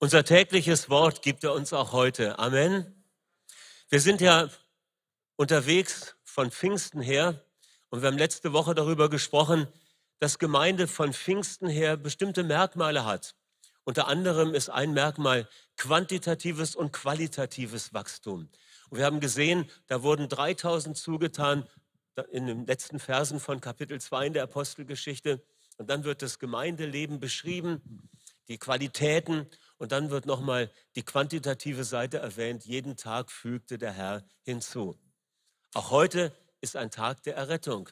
Unser tägliches Wort gibt er uns auch heute. Amen. Wir sind ja unterwegs von Pfingsten her und wir haben letzte Woche darüber gesprochen, dass Gemeinde von Pfingsten her bestimmte Merkmale hat. Unter anderem ist ein Merkmal quantitatives und qualitatives Wachstum. Und wir haben gesehen, da wurden 3000 zugetan in den letzten Versen von Kapitel 2 in der Apostelgeschichte. Und dann wird das Gemeindeleben beschrieben, die Qualitäten und dann wird nochmal die quantitative Seite erwähnt. Jeden Tag fügte der Herr hinzu. Auch heute ist ein Tag der Errettung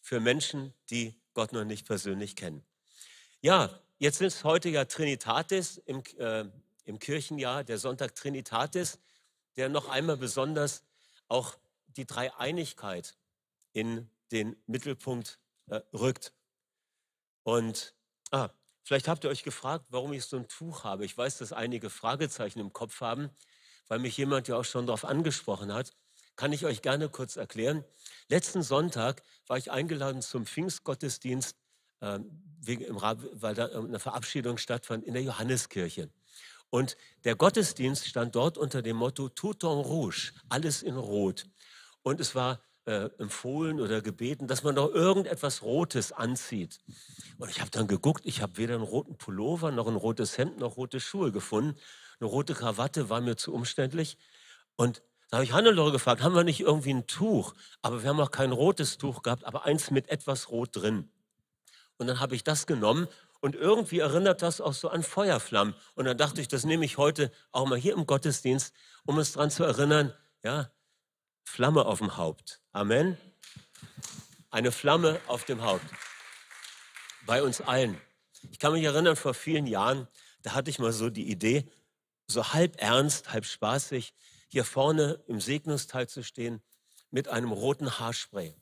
für Menschen, die Gott noch nicht persönlich kennen. Ja, jetzt ist heute ja Trinitatis im, äh, im Kirchenjahr, der Sonntag Trinitatis, der noch einmal besonders auch die Dreieinigkeit in den Mittelpunkt äh, rückt. Und ah, vielleicht habt ihr euch gefragt, warum ich so ein Tuch habe. Ich weiß, dass einige Fragezeichen im Kopf haben, weil mich jemand ja auch schon darauf angesprochen hat. Kann ich euch gerne kurz erklären. Letzten Sonntag war ich eingeladen zum Pfingstgottesdienst, äh, weil da eine Verabschiedung stattfand in der Johanneskirche. Und der Gottesdienst stand dort unter dem Motto Tout en rouge, alles in Rot. Und es war äh, empfohlen oder gebeten, dass man doch irgendetwas Rotes anzieht. Und ich habe dann geguckt, ich habe weder einen roten Pullover noch ein rotes Hemd noch rote Schuhe gefunden. Eine rote Krawatte war mir zu umständlich. Und da habe ich Hannelore gefragt, haben wir nicht irgendwie ein Tuch? Aber wir haben auch kein rotes Tuch gehabt, aber eins mit etwas Rot drin. Und dann habe ich das genommen und irgendwie erinnert das auch so an Feuerflammen. Und dann dachte ich, das nehme ich heute auch mal hier im Gottesdienst, um uns daran zu erinnern, ja, Flamme auf dem Haupt. Amen. Eine Flamme auf dem Haupt. Bei uns allen. Ich kann mich erinnern, vor vielen Jahren, da hatte ich mal so die Idee, so halb ernst, halb spaßig, hier vorne im Segnungsteil zu stehen mit einem roten Haarspray,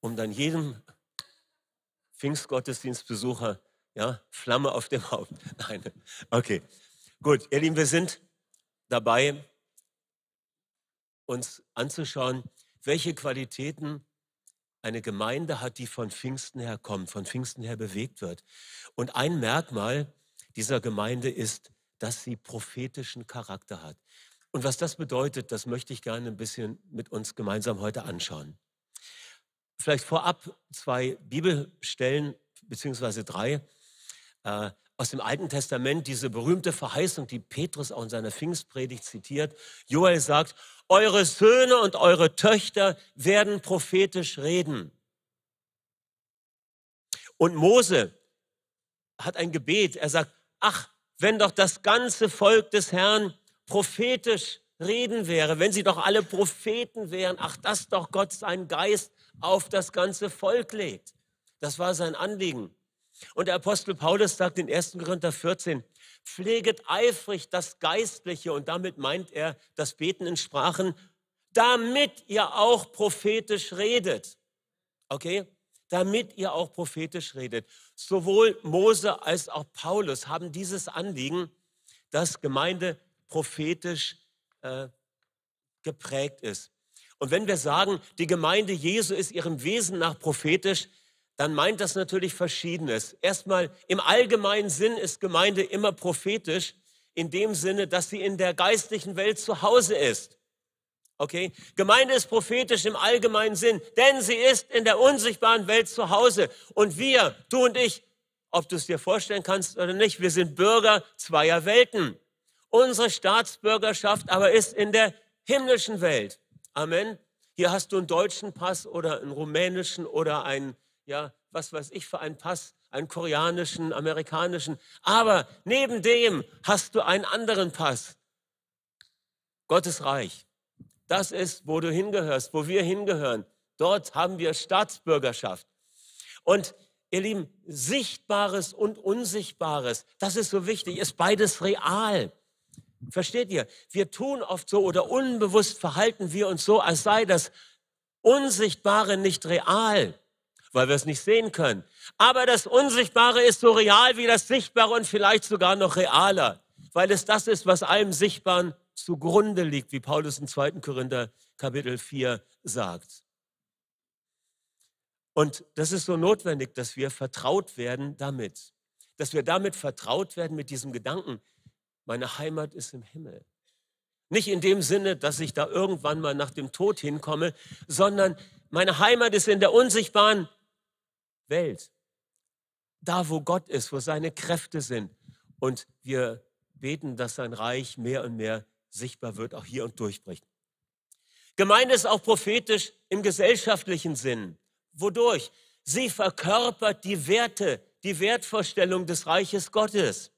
um dann jedem Pfingstgottesdienstbesucher ja, Flamme auf dem Haupt. Nein, okay. Gut, ihr Lieben, wir sind dabei, uns anzuschauen, welche Qualitäten eine Gemeinde hat, die von Pfingsten her kommt, von Pfingsten her bewegt wird. Und ein Merkmal dieser Gemeinde ist, dass sie prophetischen Charakter hat. Und was das bedeutet, das möchte ich gerne ein bisschen mit uns gemeinsam heute anschauen. Vielleicht vorab zwei Bibelstellen, beziehungsweise drei, äh, aus dem Alten Testament, diese berühmte Verheißung, die Petrus auch in seiner Pfingstpredigt zitiert. Joel sagt, eure Söhne und eure Töchter werden prophetisch reden. Und Mose hat ein Gebet. Er sagt, ach, wenn doch das ganze Volk des Herrn prophetisch reden wäre, wenn sie doch alle Propheten wären, ach, dass doch Gott seinen Geist auf das ganze Volk legt. Das war sein Anliegen. Und der Apostel Paulus sagt in 1. Korinther 14, pfleget eifrig das Geistliche und damit meint er das Beten in Sprachen, damit ihr auch prophetisch redet. Okay? Damit ihr auch prophetisch redet. Sowohl Mose als auch Paulus haben dieses Anliegen, dass Gemeinde prophetisch äh, geprägt ist. Und wenn wir sagen, die Gemeinde Jesu ist ihrem Wesen nach prophetisch, dann meint das natürlich Verschiedenes. Erstmal im allgemeinen Sinn ist Gemeinde immer prophetisch, in dem Sinne, dass sie in der geistlichen Welt zu Hause ist. Okay? Gemeinde ist prophetisch im allgemeinen Sinn, denn sie ist in der unsichtbaren Welt zu Hause. Und wir, du und ich, ob du es dir vorstellen kannst oder nicht, wir sind Bürger zweier Welten. Unsere Staatsbürgerschaft aber ist in der himmlischen Welt. Amen. Hier hast du einen deutschen Pass oder einen rumänischen oder einen ja, was weiß ich für einen Pass, einen koreanischen, amerikanischen. Aber neben dem hast du einen anderen Pass. Gottes Reich. Das ist, wo du hingehörst, wo wir hingehören. Dort haben wir Staatsbürgerschaft. Und ihr Lieben, Sichtbares und Unsichtbares, das ist so wichtig, ist beides real. Versteht ihr? Wir tun oft so oder unbewusst verhalten wir uns so, als sei das Unsichtbare nicht real weil wir es nicht sehen können. Aber das Unsichtbare ist so real wie das Sichtbare und vielleicht sogar noch realer, weil es das ist, was allem Sichtbaren zugrunde liegt, wie Paulus in 2. Korinther Kapitel 4 sagt. Und das ist so notwendig, dass wir vertraut werden damit, dass wir damit vertraut werden mit diesem Gedanken. meine Heimat ist im Himmel. Nicht in dem Sinne, dass ich da irgendwann mal nach dem Tod hinkomme, sondern meine Heimat ist in der unsichtbaren Welt. Da, wo Gott ist, wo seine Kräfte sind. Und wir beten, dass sein Reich mehr und mehr sichtbar wird, auch hier und durchbricht. Gemeinde ist auch prophetisch im gesellschaftlichen Sinn. Wodurch? Sie verkörpert die Werte, die Wertvorstellung des Reiches Gottes.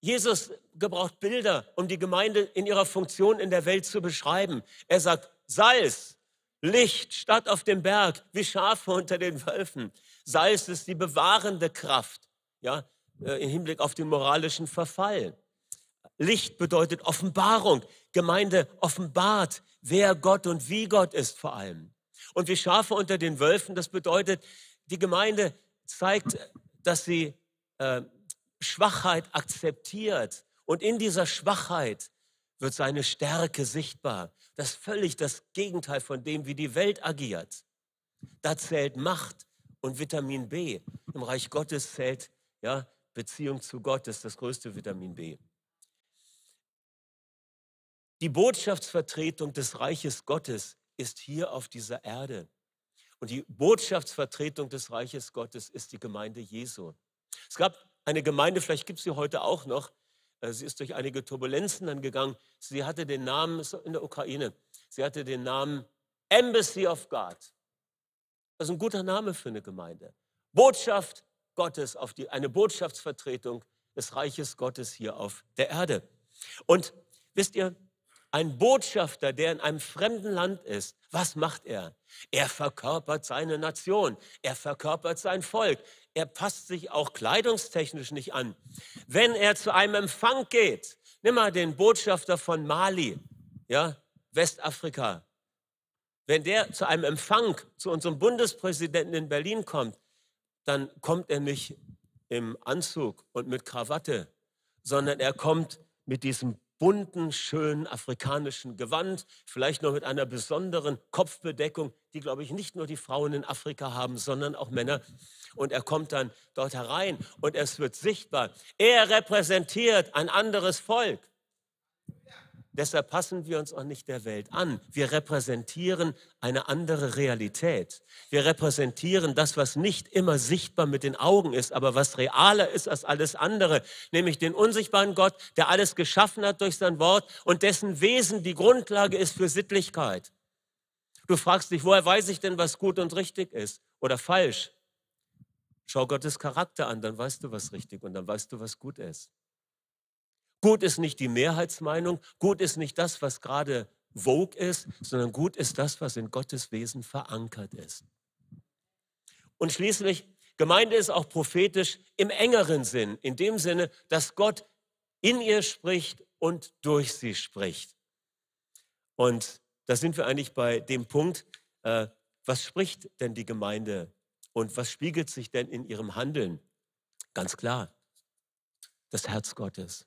Jesus gebraucht Bilder, um die Gemeinde in ihrer Funktion in der Welt zu beschreiben. Er sagt, Salz, Licht, Stadt auf dem Berg, wie Schafe unter den Wölfen. Salz ist die bewahrende Kraft, ja, äh, im Hinblick auf den moralischen Verfall. Licht bedeutet Offenbarung. Gemeinde offenbart, wer Gott und wie Gott ist vor allem. Und wie Schafe unter den Wölfen, das bedeutet, die Gemeinde zeigt, dass sie äh, Schwachheit akzeptiert. Und in dieser Schwachheit wird seine Stärke sichtbar. Das ist völlig das Gegenteil von dem, wie die Welt agiert. Da zählt Macht und Vitamin B. Im Reich Gottes zählt ja, Beziehung zu Gott, das ist das größte Vitamin B. Die Botschaftsvertretung des Reiches Gottes ist hier auf dieser Erde. Und die Botschaftsvertretung des Reiches Gottes ist die Gemeinde Jesu. Es gab eine Gemeinde, vielleicht gibt es sie heute auch noch, sie ist durch einige Turbulenzen dann gegangen. Sie hatte den Namen, in der Ukraine, sie hatte den Namen Embassy of God. Das ist ein guter Name für eine Gemeinde. Botschaft Gottes, auf die, eine Botschaftsvertretung des Reiches Gottes hier auf der Erde. Und wisst ihr, ein Botschafter, der in einem fremden Land ist, was macht er? Er verkörpert seine Nation, er verkörpert sein Volk, er passt sich auch kleidungstechnisch nicht an. Wenn er zu einem Empfang geht, nimm mal den Botschafter von Mali, ja, Westafrika. Wenn der zu einem Empfang zu unserem Bundespräsidenten in Berlin kommt, dann kommt er nicht im Anzug und mit Krawatte, sondern er kommt mit diesem bunten, schönen afrikanischen Gewand, vielleicht noch mit einer besonderen Kopfbedeckung, die, glaube ich, nicht nur die Frauen in Afrika haben, sondern auch Männer. Und er kommt dann dort herein und es wird sichtbar, er repräsentiert ein anderes Volk. Deshalb passen wir uns auch nicht der Welt an. Wir repräsentieren eine andere Realität. Wir repräsentieren das, was nicht immer sichtbar mit den Augen ist, aber was realer ist als alles andere, nämlich den unsichtbaren Gott, der alles geschaffen hat durch sein Wort und dessen Wesen die Grundlage ist für Sittlichkeit. Du fragst dich, woher weiß ich denn, was gut und richtig ist oder falsch? Schau Gottes Charakter an, dann weißt du, was richtig und dann weißt du, was gut ist. Gut ist nicht die Mehrheitsmeinung, gut ist nicht das, was gerade vogue ist, sondern gut ist das, was in Gottes Wesen verankert ist. Und schließlich, Gemeinde ist auch prophetisch im engeren Sinn, in dem Sinne, dass Gott in ihr spricht und durch sie spricht. Und da sind wir eigentlich bei dem Punkt, äh, was spricht denn die Gemeinde und was spiegelt sich denn in ihrem Handeln? Ganz klar, das Herz Gottes.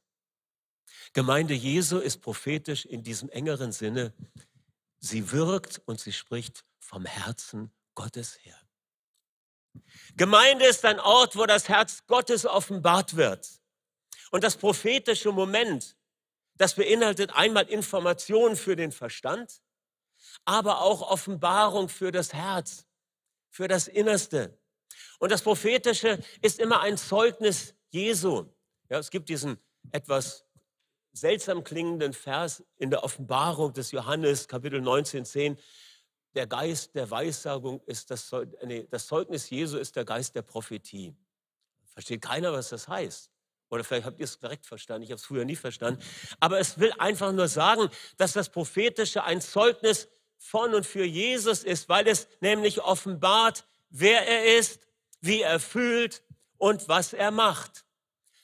Gemeinde Jesu ist prophetisch in diesem engeren Sinne. Sie wirkt und sie spricht vom Herzen Gottes her. Gemeinde ist ein Ort, wo das Herz Gottes offenbart wird. Und das prophetische Moment, das beinhaltet einmal Information für den Verstand, aber auch Offenbarung für das Herz, für das Innerste. Und das Prophetische ist immer ein Zeugnis Jesu. Ja, es gibt diesen etwas seltsam klingenden Vers in der Offenbarung des Johannes, Kapitel 19, 10. Der Geist der Weissagung ist das, nee, das Zeugnis Jesu ist der Geist der Prophetie. Versteht keiner, was das heißt. Oder vielleicht habt ihr es direkt verstanden, ich habe es früher nie verstanden. Aber es will einfach nur sagen, dass das Prophetische ein Zeugnis von und für Jesus ist, weil es nämlich offenbart, wer er ist, wie er fühlt und was er macht.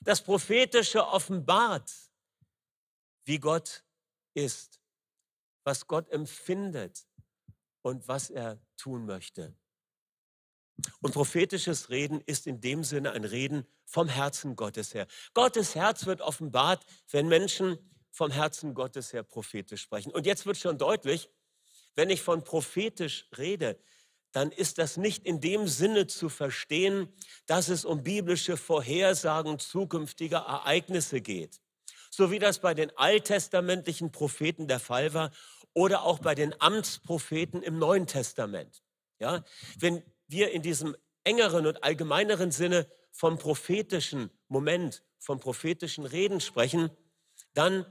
Das Prophetische offenbart wie Gott ist, was Gott empfindet und was er tun möchte. Und prophetisches Reden ist in dem Sinne ein Reden vom Herzen Gottes her. Gottes Herz wird offenbart, wenn Menschen vom Herzen Gottes her prophetisch sprechen. Und jetzt wird schon deutlich, wenn ich von prophetisch rede, dann ist das nicht in dem Sinne zu verstehen, dass es um biblische Vorhersagen zukünftiger Ereignisse geht so wie das bei den alttestamentlichen Propheten der Fall war oder auch bei den Amtspropheten im Neuen Testament. Ja, wenn wir in diesem engeren und allgemeineren Sinne vom prophetischen Moment, vom prophetischen Reden sprechen, dann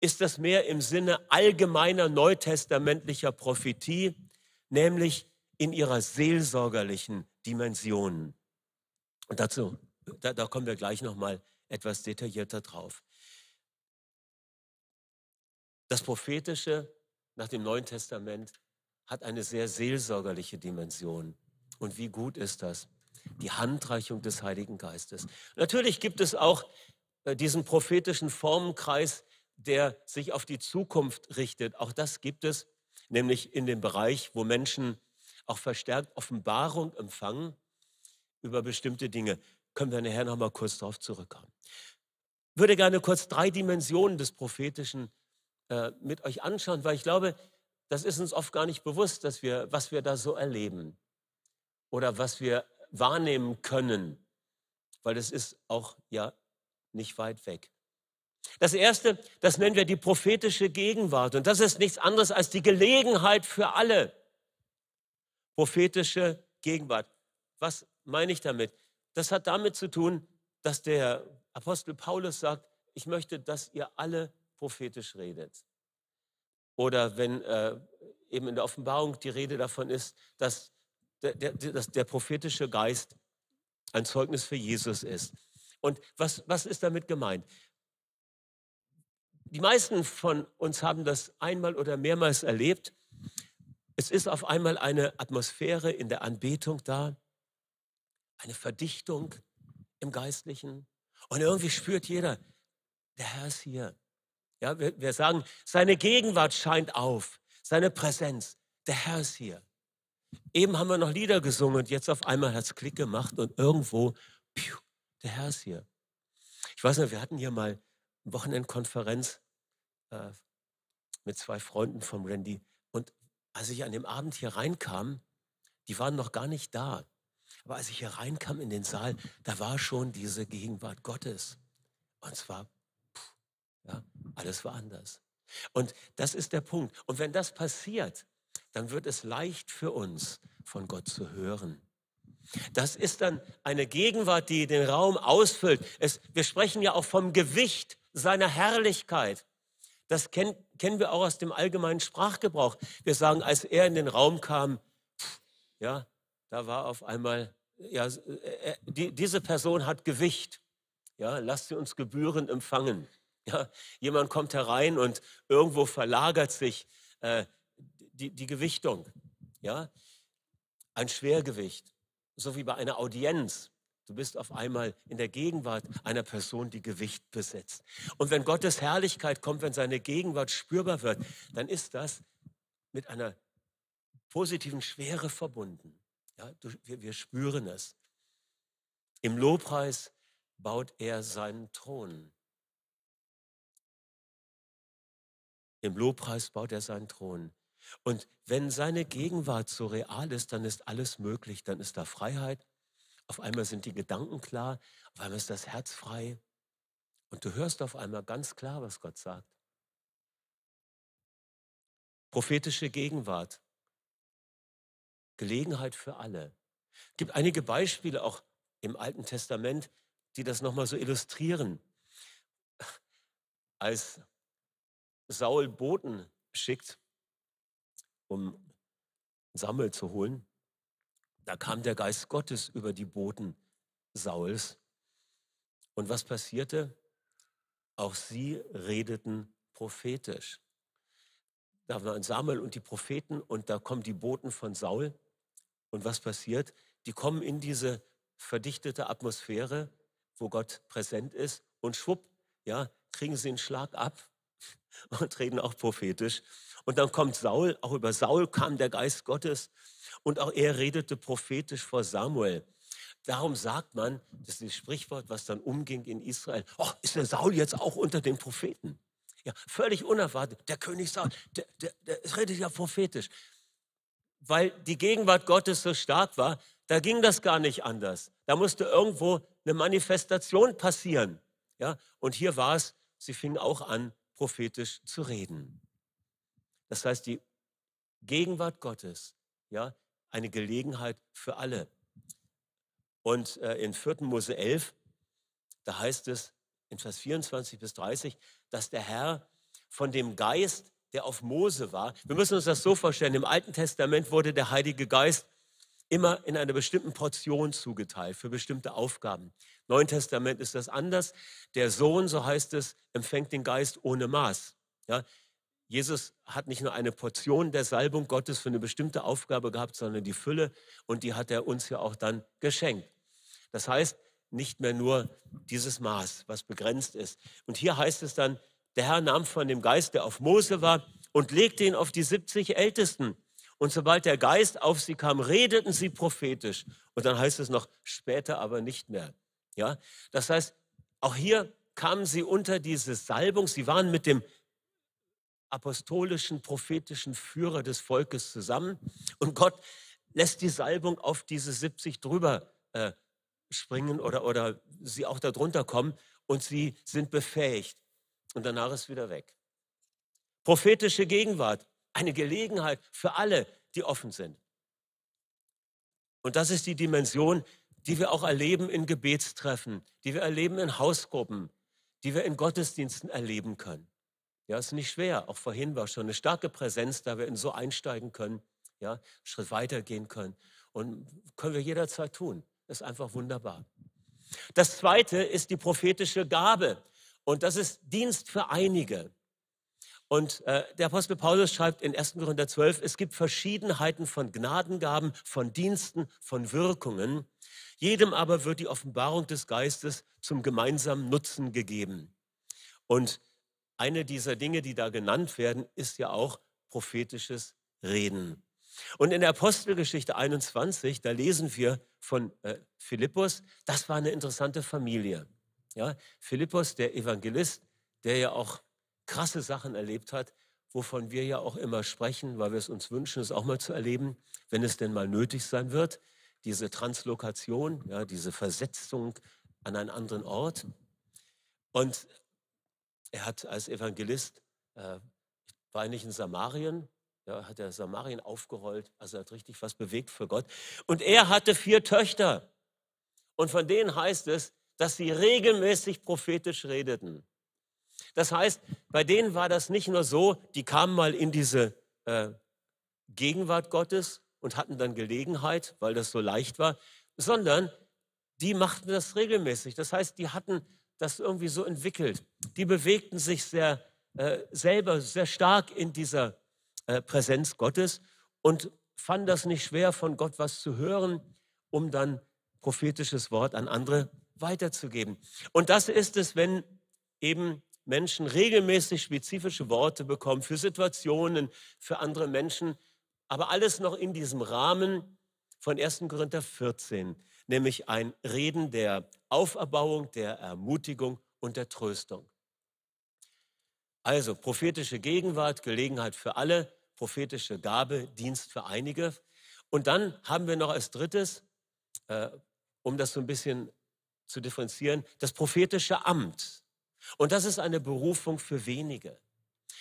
ist das mehr im Sinne allgemeiner neutestamentlicher Prophetie, nämlich in ihrer seelsorgerlichen Dimension. Und dazu, da, da kommen wir gleich nochmal etwas detaillierter drauf. Das Prophetische nach dem Neuen Testament hat eine sehr seelsorgerliche Dimension. Und wie gut ist das? Die Handreichung des Heiligen Geistes. Natürlich gibt es auch äh, diesen prophetischen Formenkreis, der sich auf die Zukunft richtet. Auch das gibt es, nämlich in dem Bereich, wo Menschen auch verstärkt Offenbarung empfangen über bestimmte Dinge. Können wir nachher noch mal kurz darauf zurückkommen. Ich würde gerne kurz drei Dimensionen des Prophetischen äh, mit euch anschauen, weil ich glaube, das ist uns oft gar nicht bewusst, dass wir, was wir da so erleben oder was wir wahrnehmen können, weil es ist auch ja nicht weit weg. Das erste, das nennen wir die prophetische Gegenwart und das ist nichts anderes als die Gelegenheit für alle. Prophetische Gegenwart. Was meine ich damit? Das hat damit zu tun, dass der Apostel Paulus sagt, ich möchte, dass ihr alle prophetisch redet. Oder wenn äh, eben in der Offenbarung die Rede davon ist, dass der, der, dass der prophetische Geist ein Zeugnis für Jesus ist. Und was, was ist damit gemeint? Die meisten von uns haben das einmal oder mehrmals erlebt. Es ist auf einmal eine Atmosphäre in der Anbetung da, eine Verdichtung im Geistlichen. Und irgendwie spürt jeder, der Herr ist hier. Ja, wir, wir sagen, seine Gegenwart scheint auf, seine Präsenz. Der Herr ist hier. Eben haben wir noch Lieder gesungen und jetzt auf einmal hat es Klick gemacht und irgendwo, piu, der Herr ist hier. Ich weiß noch, wir hatten hier mal eine Wochenendkonferenz äh, mit zwei Freunden vom Randy. Und als ich an dem Abend hier reinkam, die waren noch gar nicht da. Aber als ich hier reinkam in den Saal, da war schon diese Gegenwart Gottes. Und zwar ja, alles war anders. Und das ist der Punkt. Und wenn das passiert, dann wird es leicht für uns, von Gott zu hören. Das ist dann eine Gegenwart, die den Raum ausfüllt. Es, wir sprechen ja auch vom Gewicht seiner Herrlichkeit. Das kenn, kennen wir auch aus dem allgemeinen Sprachgebrauch. Wir sagen, als er in den Raum kam, ja, da war auf einmal, ja, äh, äh, die, diese Person hat Gewicht. Ja, lasst sie uns gebührend empfangen. Ja, jemand kommt herein und irgendwo verlagert sich äh, die, die Gewichtung. Ja, ein Schwergewicht, so wie bei einer Audienz. Du bist auf einmal in der Gegenwart einer Person, die Gewicht besitzt. Und wenn Gottes Herrlichkeit kommt, wenn seine Gegenwart spürbar wird, dann ist das mit einer positiven Schwere verbunden. Ja, wir, wir spüren es. Im Lobpreis baut er seinen Thron. Im Lobpreis baut er seinen Thron. Und wenn seine Gegenwart so real ist, dann ist alles möglich. Dann ist da Freiheit. Auf einmal sind die Gedanken klar. Auf einmal ist das Herz frei. Und du hörst auf einmal ganz klar, was Gott sagt. Prophetische Gegenwart. Gelegenheit für alle. Es gibt einige Beispiele auch im Alten Testament, die das nochmal so illustrieren. Als Saul Boten schickt, um Sammel zu holen, da kam der Geist Gottes über die Boten Sauls. Und was passierte? Auch sie redeten prophetisch. Da waren Samuel und die Propheten und da kommen die Boten von Saul. Und was passiert? Die kommen in diese verdichtete Atmosphäre, wo Gott präsent ist und schwupp, ja, kriegen sie einen Schlag ab und reden auch prophetisch. Und dann kommt Saul, auch über Saul kam der Geist Gottes und auch er redete prophetisch vor Samuel. Darum sagt man, das ist das Sprichwort, was dann umging in Israel, oh, ist der Saul jetzt auch unter den Propheten? Ja, völlig unerwartet. Der König Saul, der, der, der redet ja prophetisch. Weil die Gegenwart Gottes so stark war, da ging das gar nicht anders. Da musste irgendwo eine Manifestation passieren. Ja, und hier war es sie fingen auch an, prophetisch zu reden. Das heißt, die Gegenwart Gottes, ja, eine Gelegenheit für alle. Und äh, in 4. Mose 11, da heißt es in Vers 24 bis 30, dass der Herr von dem Geist, der auf Mose war, wir müssen uns das so vorstellen, im Alten Testament wurde der Heilige Geist immer in einer bestimmten Portion zugeteilt für bestimmte Aufgaben. Im Neuen Testament ist das anders. Der Sohn, so heißt es, empfängt den Geist ohne Maß. Ja, Jesus hat nicht nur eine Portion der Salbung Gottes für eine bestimmte Aufgabe gehabt, sondern die Fülle und die hat er uns ja auch dann geschenkt. Das heißt, nicht mehr nur dieses Maß, was begrenzt ist. Und hier heißt es dann, der Herr nahm von dem Geist, der auf Mose war, und legte ihn auf die 70 Ältesten. Und sobald der Geist auf sie kam, redeten sie prophetisch. Und dann heißt es noch, später aber nicht mehr. Ja, das heißt, auch hier kamen sie unter diese Salbung. Sie waren mit dem apostolischen, prophetischen Führer des Volkes zusammen. Und Gott lässt die Salbung auf diese 70 drüber äh, springen oder, oder sie auch darunter kommen und sie sind befähigt. Und danach ist wieder weg. Prophetische Gegenwart, eine Gelegenheit für alle, die offen sind. Und das ist die Dimension, die wir auch erleben in Gebetstreffen, die wir erleben in Hausgruppen, die wir in Gottesdiensten erleben können. Ja, ist nicht schwer. Auch vorhin war schon eine starke Präsenz, da wir in so einsteigen können, ja, Schritt weiter gehen können. Und können wir jederzeit tun. Ist einfach wunderbar. Das zweite ist die prophetische Gabe. Und das ist Dienst für einige. Und äh, der Apostel Paulus schreibt in 1. Korinther 12, es gibt Verschiedenheiten von Gnadengaben, von Diensten, von Wirkungen. Jedem aber wird die Offenbarung des Geistes zum gemeinsamen Nutzen gegeben. Und eine dieser Dinge, die da genannt werden, ist ja auch prophetisches Reden. Und in der Apostelgeschichte 21, da lesen wir von äh, Philippus, das war eine interessante Familie. Ja, Philippus, der Evangelist, der ja auch krasse Sachen erlebt hat, wovon wir ja auch immer sprechen, weil wir es uns wünschen, es auch mal zu erleben, wenn es denn mal nötig sein wird. Diese Translokation, ja, diese Versetzung an einen anderen Ort. Und er hat als Evangelist, äh, war er nicht in Samarien, ja, hat er Samarien aufgerollt, also er hat richtig was bewegt für Gott. Und er hatte vier Töchter. Und von denen heißt es, dass sie regelmäßig prophetisch redeten. Das heißt, bei denen war das nicht nur so, die kamen mal in diese äh, Gegenwart Gottes und hatten dann Gelegenheit, weil das so leicht war, sondern die machten das regelmäßig. Das heißt, die hatten das irgendwie so entwickelt. Die bewegten sich sehr äh, selber sehr stark in dieser äh, Präsenz Gottes und fanden das nicht schwer, von Gott was zu hören, um dann prophetisches Wort an andere weiterzugeben. Und das ist es, wenn eben Menschen regelmäßig spezifische Worte bekommen für Situationen, für andere Menschen, aber alles noch in diesem Rahmen von 1. Korinther 14 nämlich ein Reden der Auferbauung, der Ermutigung und der Tröstung. Also prophetische Gegenwart, Gelegenheit für alle, prophetische Gabe, Dienst für einige. Und dann haben wir noch als drittes, äh, um das so ein bisschen zu differenzieren, das prophetische Amt. Und das ist eine Berufung für wenige.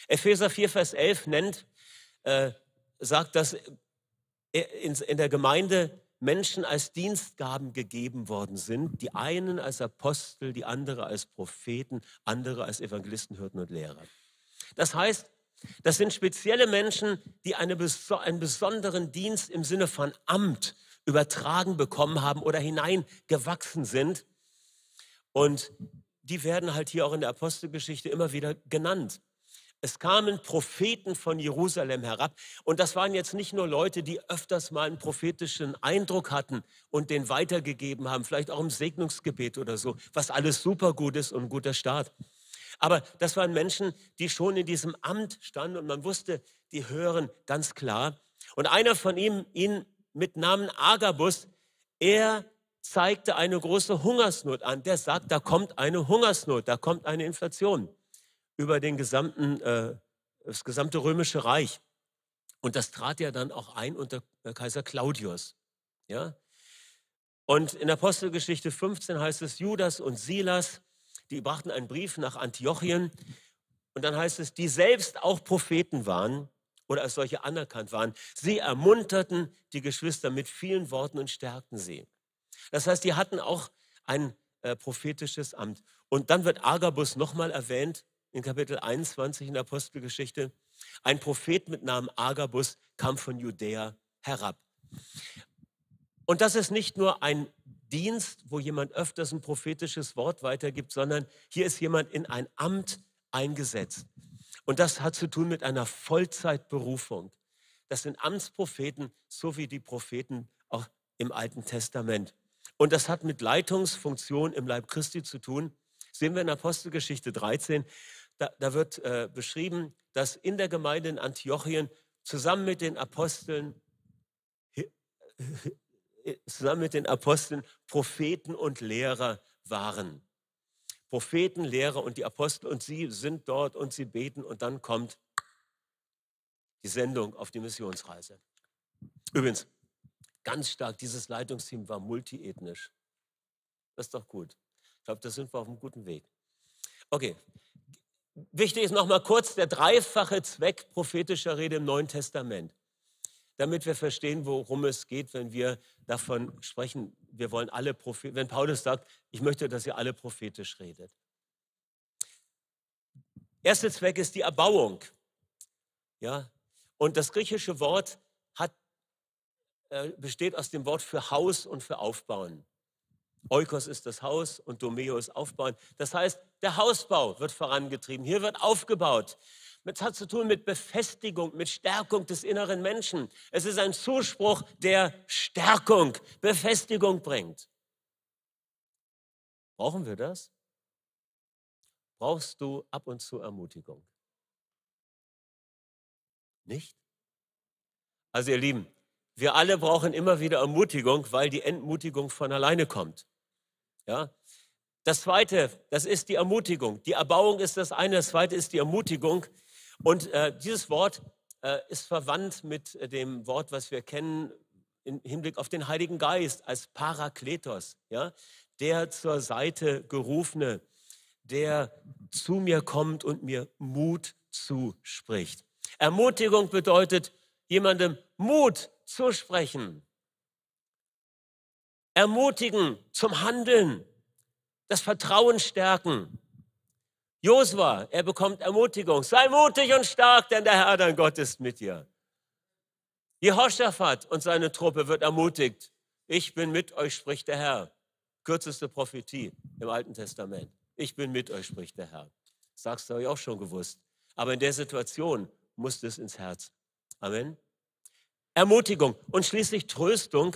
Epheser 4, Vers 11 nennt, äh, sagt, dass in, der Gemeinde Menschen als Dienstgaben gegeben worden sind, die einen als Apostel, die andere als Propheten, andere als Evangelisten, Hirten und Lehrer. Das heißt, das sind spezielle Menschen, die eine, einen besonderen Dienst im Sinne von Amt übertragen bekommen haben oder hineingewachsen sind. Und die werden halt hier auch in der Apostelgeschichte immer wieder genannt. Es kamen Propheten von Jerusalem herab. Und das waren jetzt nicht nur Leute, die öfters mal einen prophetischen Eindruck hatten und den weitergegeben haben, vielleicht auch im Segnungsgebet oder so, was alles super gut ist und ein guter Start. Aber das waren Menschen, die schon in diesem Amt standen und man wusste, die hören ganz klar. Und einer von ihm, ihn mit Namen Agabus, er zeigte eine große Hungersnot an. Der sagt, da kommt eine Hungersnot, da kommt eine Inflation über den gesamten, äh, das gesamte römische Reich. Und das trat ja dann auch ein unter äh, Kaiser Claudius. Ja? Und in Apostelgeschichte 15 heißt es, Judas und Silas, die brachten einen Brief nach Antiochien und dann heißt es, die selbst auch Propheten waren oder als solche anerkannt waren. Sie ermunterten die Geschwister mit vielen Worten und stärkten sie. Das heißt, die hatten auch ein äh, prophetisches Amt. Und dann wird Agabus nochmal erwähnt in Kapitel 21 in der Apostelgeschichte. Ein Prophet mit Namen Agabus kam von Judäa herab. Und das ist nicht nur ein Dienst, wo jemand öfters ein prophetisches Wort weitergibt, sondern hier ist jemand in ein Amt eingesetzt. Und das hat zu tun mit einer Vollzeitberufung. Das sind Amtspropheten, so wie die Propheten auch im Alten Testament. Und das hat mit Leitungsfunktion im Leib Christi zu tun. sehen wir in Apostelgeschichte 13. Da, da wird äh, beschrieben, dass in der Gemeinde in Antiochien zusammen mit den Aposteln zusammen mit den Aposteln Propheten und Lehrer waren. Propheten, Lehrer und die Apostel und sie sind dort und sie beten und dann kommt die Sendung auf die Missionsreise. Übrigens, ganz stark, dieses Leitungsteam war multiethnisch. Das ist doch gut. Ich glaube, da sind wir auf einem guten Weg. Okay, wichtig ist nochmal kurz der dreifache Zweck prophetischer Rede im Neuen Testament damit wir verstehen, worum es geht, wenn wir davon sprechen, wir wollen alle Propheten, wenn Paulus sagt, ich möchte, dass ihr alle prophetisch redet. Erster Zweck ist die Erbauung. Ja? Und das griechische Wort hat, äh, besteht aus dem Wort für Haus und für Aufbauen. Oikos ist das Haus und Domeo ist Aufbauen. Das heißt, der Hausbau wird vorangetrieben. Hier wird aufgebaut. Es hat zu tun mit Befestigung, mit Stärkung des inneren Menschen. Es ist ein Zuspruch, der Stärkung, Befestigung bringt. Brauchen wir das? Brauchst du ab und zu Ermutigung? Nicht? Also ihr Lieben, wir alle brauchen immer wieder Ermutigung, weil die Entmutigung von alleine kommt. Ja? Das zweite, das ist die Ermutigung. Die Erbauung ist das eine, das zweite ist die Ermutigung. Und äh, dieses Wort äh, ist verwandt mit äh, dem Wort, was wir kennen im Hinblick auf den Heiligen Geist als Parakletos, ja? der zur Seite gerufene, der zu mir kommt und mir Mut zuspricht. Ermutigung bedeutet, jemandem Mut zusprechen. Ermutigen zum Handeln, das Vertrauen stärken. Josua, er bekommt Ermutigung. Sei mutig und stark, denn der Herr, dein Gott, ist mit dir. Jehoshaphat und seine Truppe wird ermutigt. Ich bin mit euch, spricht der Herr. Kürzeste Prophetie im Alten Testament. Ich bin mit euch, spricht der Herr. Sagst du euch auch schon gewusst. Aber in der Situation musste es ins Herz. Amen. Ermutigung und schließlich Tröstung.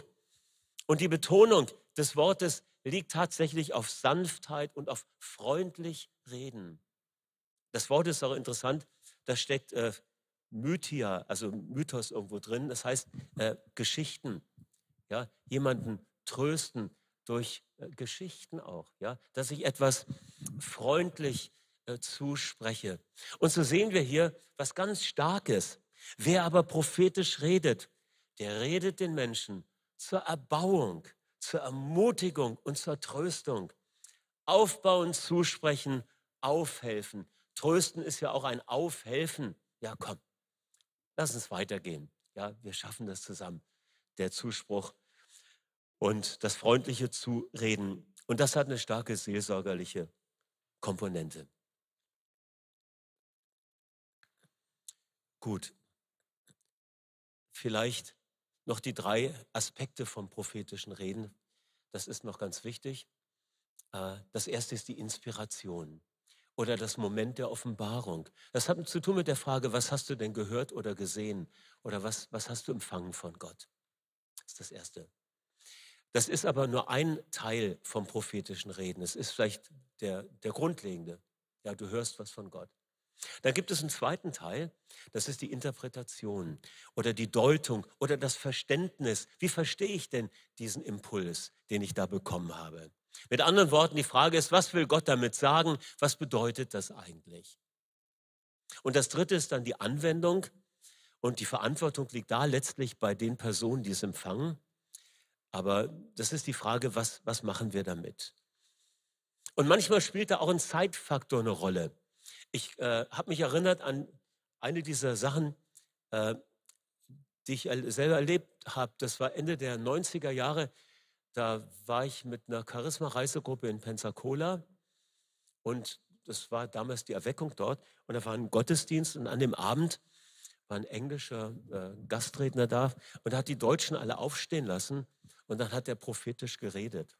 Und die Betonung des Wortes liegt tatsächlich auf Sanftheit und auf freundlich reden. Das Wort ist auch interessant, da steckt äh, Mythia, also Mythos irgendwo drin, das heißt äh, Geschichten. Ja, jemanden trösten durch äh, Geschichten auch, ja, dass ich etwas freundlich äh, zuspreche. Und so sehen wir hier was ganz Starkes. Wer aber prophetisch redet, der redet den Menschen zur Erbauung, zur Ermutigung und zur Tröstung. Aufbauen, zusprechen, aufhelfen. Trösten ist ja auch ein Aufhelfen. Ja, komm, lass uns weitergehen. Ja, wir schaffen das zusammen. Der Zuspruch und das freundliche Zureden. Und das hat eine starke seelsorgerliche Komponente. Gut. Vielleicht noch die drei Aspekte vom prophetischen Reden. Das ist noch ganz wichtig. Äh, das erste ist die Inspiration oder das Moment der Offenbarung. Das hat zu tun mit der Frage, was hast du denn gehört oder gesehen oder was, was hast du empfangen von Gott? Das ist das Erste. Das ist aber nur ein Teil vom prophetischen Reden. Es ist vielleicht der, der grundlegende. Ja, du hörst was von Gott. Dann gibt es einen zweiten Teil, das ist die Interpretation oder die Deutung oder das Verständnis. Wie verstehe ich denn diesen Impuls, den ich da bekommen habe? Mit anderen Worten, die Frage ist, was will Gott damit sagen? Was bedeutet das eigentlich? Und das dritte ist dann die Anwendung und die Verantwortung liegt da letztlich bei den Personen, die es empfangen. Aber das ist die Frage, was, was machen wir damit? Und manchmal spielt da auch ein Zeitfaktor eine Rolle. Ich äh, habe mich erinnert an eine dieser Sachen, äh, die ich selber erlebt habe. Das war Ende der 90er Jahre. Da war ich mit einer Charisma-Reisegruppe in Pensacola und das war damals die Erweckung dort. Und da war ein Gottesdienst und an dem Abend war ein englischer äh, Gastredner da und hat die Deutschen alle aufstehen lassen und dann hat er prophetisch geredet.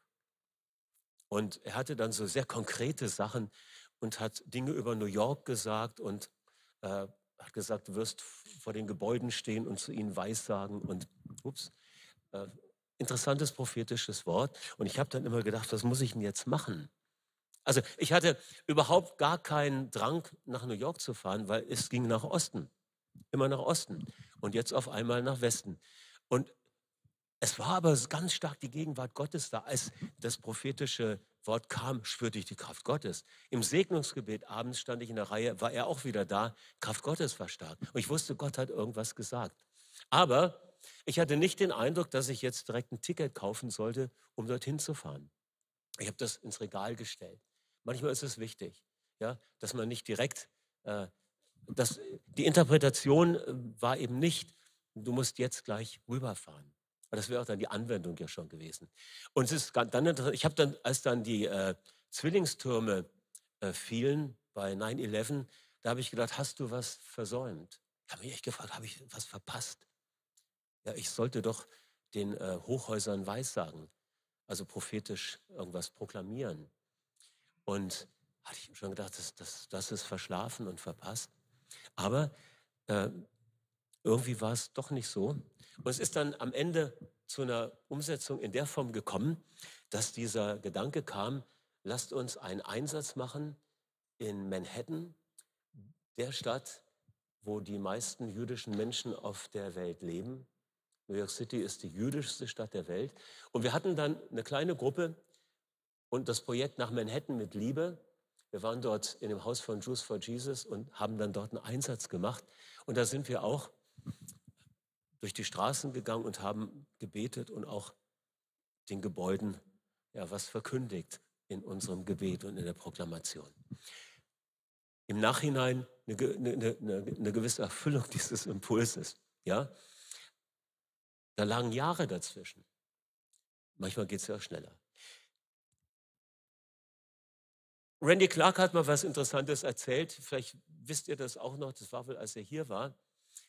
Und er hatte dann so sehr konkrete Sachen und hat Dinge über New York gesagt und äh, hat gesagt, du wirst vor den Gebäuden stehen und zu ihnen Weissagen und ups, äh, interessantes prophetisches Wort. Und ich habe dann immer gedacht, was muss ich denn jetzt machen? Also ich hatte überhaupt gar keinen Drang, nach New York zu fahren, weil es ging nach Osten, immer nach Osten und jetzt auf einmal nach Westen. Und es war aber ganz stark die Gegenwart Gottes da. Als das prophetische Wort kam, spürte ich die Kraft Gottes. Im Segnungsgebet abends stand ich in der Reihe, war er auch wieder da. Kraft Gottes war stark. Und ich wusste, Gott hat irgendwas gesagt. Aber ich hatte nicht den Eindruck, dass ich jetzt direkt ein Ticket kaufen sollte, um dorthin zu fahren. Ich habe das ins Regal gestellt. Manchmal ist es wichtig, ja, dass man nicht direkt, äh, dass, die Interpretation äh, war eben nicht, du musst jetzt gleich rüberfahren. Das wäre auch dann die Anwendung ja schon gewesen. Und es ist dann ich habe dann, als dann die äh, Zwillingstürme äh, fielen bei 9-11, da habe ich gedacht, hast du was versäumt? Ich habe mich echt gefragt, habe ich was verpasst? Ja, ich sollte doch den äh, Hochhäusern weissagen, also prophetisch irgendwas proklamieren. Und hatte ich schon gedacht, das, das, das ist verschlafen und verpasst. Aber äh, irgendwie war es doch nicht so. Und es ist dann am Ende zu einer Umsetzung in der Form gekommen, dass dieser Gedanke kam, lasst uns einen Einsatz machen in Manhattan, der Stadt, wo die meisten jüdischen Menschen auf der Welt leben. New York City ist die jüdischste Stadt der Welt. Und wir hatten dann eine kleine Gruppe und das Projekt nach Manhattan mit Liebe. Wir waren dort in dem Haus von Jews for Jesus und haben dann dort einen Einsatz gemacht. Und da sind wir auch durch die Straßen gegangen und haben gebetet und auch den Gebäuden ja, was verkündigt in unserem Gebet und in der Proklamation. Im Nachhinein eine, eine, eine, eine gewisse Erfüllung dieses Impulses. Ja? Da lagen Jahre dazwischen. Manchmal geht es ja schneller. Randy Clark hat mal was Interessantes erzählt. Vielleicht wisst ihr das auch noch. Das war wohl, als er hier war.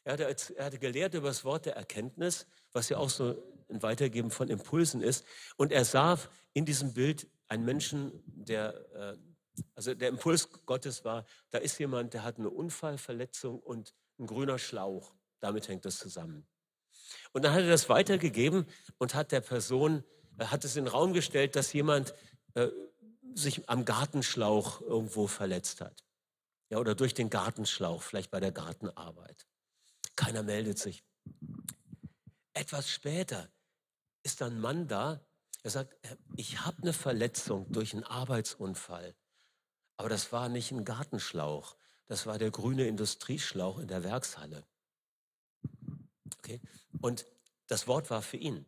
Er hatte, er hatte gelehrt über das Wort der Erkenntnis, was ja auch so ein Weitergeben von Impulsen ist. Und er sah in diesem Bild einen Menschen, der, äh, also der Impuls Gottes war, da ist jemand, der hat eine Unfallverletzung und ein grüner Schlauch. Damit hängt das zusammen. Und dann hat er das weitergegeben und hat der Person, äh, hat es in den Raum gestellt, dass jemand äh, sich am Gartenschlauch irgendwo verletzt hat. Ja, oder durch den Gartenschlauch, vielleicht bei der Gartenarbeit. Keiner meldet sich. Etwas später ist ein Mann da, er sagt, ich habe eine Verletzung durch einen Arbeitsunfall. Aber das war nicht ein Gartenschlauch, das war der grüne Industrieschlauch in der Werkshalle. Okay? Und das Wort war für ihn.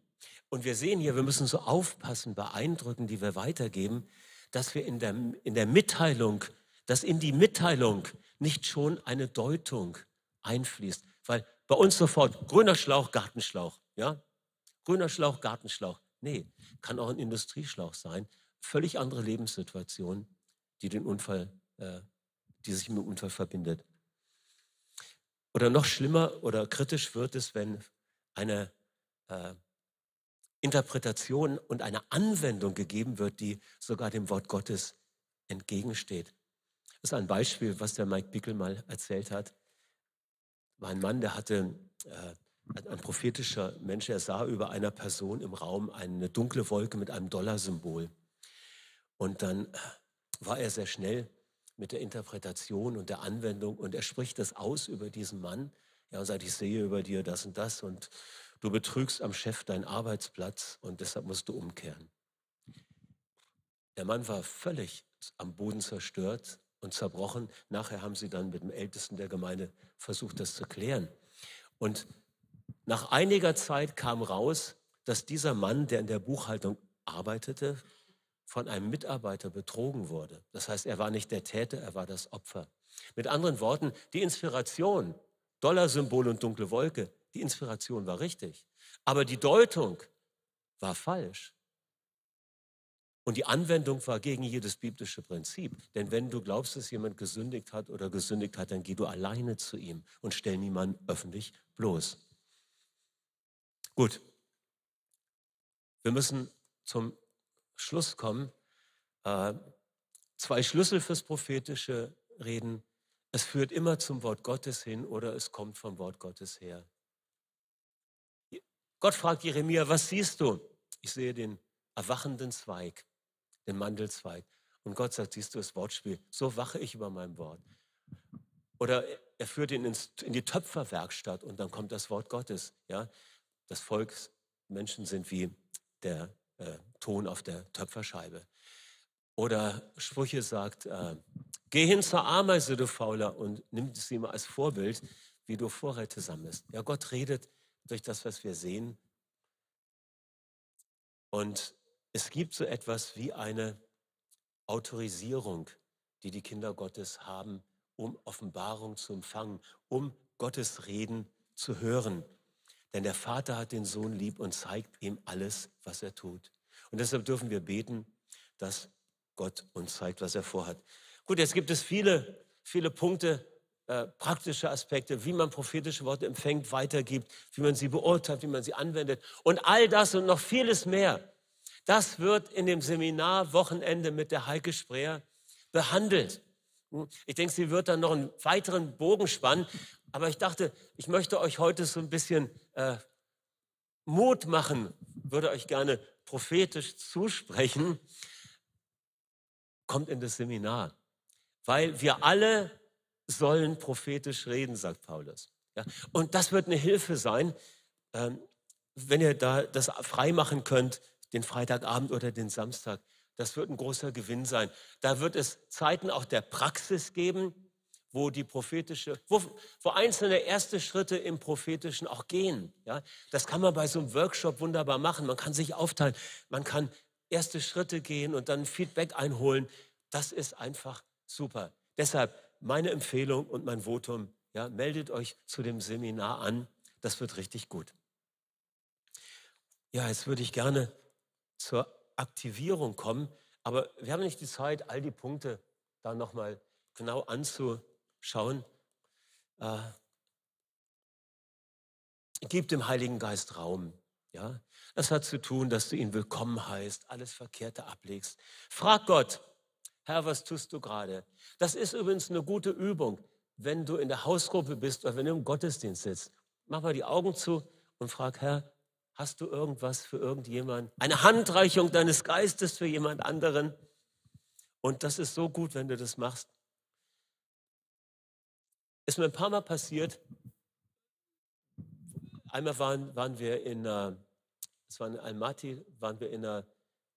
Und wir sehen hier, wir müssen so aufpassen bei Eindrücken, die wir weitergeben, dass wir in der, in der Mitteilung, dass in die Mitteilung nicht schon eine Deutung einfließt. Weil bei uns sofort grüner Schlauch, Gartenschlauch, ja? Grüner Schlauch, Gartenschlauch. Nee, kann auch ein Industrieschlauch sein. Völlig andere Lebenssituation, die den Unfall, äh, die sich mit dem Unfall verbindet. Oder noch schlimmer oder kritisch wird es, wenn eine äh, Interpretation und eine Anwendung gegeben wird, die sogar dem Wort Gottes entgegensteht. Das ist ein Beispiel, was der Mike Bickel mal erzählt hat war ein Mann, der hatte, äh, ein prophetischer Mensch, er sah über einer Person im Raum eine dunkle Wolke mit einem Dollarsymbol. Und dann war er sehr schnell mit der Interpretation und der Anwendung und er spricht das aus über diesen Mann. Ja, und sagt, ich sehe über dir das und das und du betrügst am Chef deinen Arbeitsplatz und deshalb musst du umkehren. Der Mann war völlig am Boden zerstört und zerbrochen. Nachher haben sie dann mit dem Ältesten der Gemeinde versucht, das zu klären. Und nach einiger Zeit kam raus, dass dieser Mann, der in der Buchhaltung arbeitete, von einem Mitarbeiter betrogen wurde. Das heißt, er war nicht der Täter, er war das Opfer. Mit anderen Worten, die Inspiration, Dollarsymbol und dunkle Wolke, die Inspiration war richtig, aber die Deutung war falsch. Und die Anwendung war gegen jedes biblische Prinzip. Denn wenn du glaubst, dass jemand gesündigt hat oder gesündigt hat, dann geh du alleine zu ihm und stell niemanden öffentlich bloß. Gut. Wir müssen zum Schluss kommen. Äh, zwei Schlüssel fürs prophetische Reden. Es führt immer zum Wort Gottes hin oder es kommt vom Wort Gottes her. Gott fragt Jeremia, was siehst du? Ich sehe den erwachenden Zweig den Mandelzweig. Und Gott sagt, siehst du das Wortspiel, so wache ich über mein Wort. Oder er führt ihn ins, in die Töpferwerkstatt und dann kommt das Wort Gottes. Ja? Das Volk, Menschen sind wie der äh, Ton auf der Töpferscheibe. Oder Sprüche sagt, äh, geh hin zur Ameise, du Fauler, und nimm sie mal als Vorbild, wie du Vorräte sammelst. Ja, Gott redet durch das, was wir sehen. Und es gibt so etwas wie eine Autorisierung, die die Kinder Gottes haben, um Offenbarung zu empfangen, um Gottes Reden zu hören. Denn der Vater hat den Sohn lieb und zeigt ihm alles, was er tut. Und deshalb dürfen wir beten, dass Gott uns zeigt, was er vorhat. Gut, jetzt gibt es viele, viele Punkte, äh, praktische Aspekte, wie man prophetische Worte empfängt, weitergibt, wie man sie beurteilt, wie man sie anwendet. Und all das und noch vieles mehr das wird in dem Seminar Wochenende mit der Heike Spreer behandelt. Ich denke, sie wird dann noch einen weiteren Bogen spannen. Aber ich dachte, ich möchte euch heute so ein bisschen äh, Mut machen, würde euch gerne prophetisch zusprechen. Kommt in das Seminar, weil wir alle sollen prophetisch reden, sagt Paulus. Ja? Und das wird eine Hilfe sein, ähm, wenn ihr da das freimachen könnt den Freitagabend oder den Samstag. Das wird ein großer Gewinn sein. Da wird es Zeiten auch der Praxis geben, wo die prophetische, wo, wo einzelne erste Schritte im Prophetischen auch gehen. Ja, das kann man bei so einem Workshop wunderbar machen. Man kann sich aufteilen, man kann erste Schritte gehen und dann Feedback einholen. Das ist einfach super. Deshalb meine Empfehlung und mein Votum, ja, meldet euch zu dem Seminar an. Das wird richtig gut. Ja, jetzt würde ich gerne zur Aktivierung kommen. Aber wir haben nicht die Zeit, all die Punkte da nochmal genau anzuschauen. Äh, gib dem Heiligen Geist Raum. Ja? Das hat zu tun, dass du ihn willkommen heißt, alles Verkehrte ablegst. Frag Gott, Herr, was tust du gerade? Das ist übrigens eine gute Übung, wenn du in der Hausgruppe bist oder wenn du im Gottesdienst sitzt. Mach mal die Augen zu und frag, Herr, Hast du irgendwas für irgendjemand? Eine Handreichung deines Geistes für jemand anderen? Und das ist so gut, wenn du das machst. Ist mir ein paar Mal passiert. Einmal waren, waren wir in, äh, es war in Almaty, waren wir in einer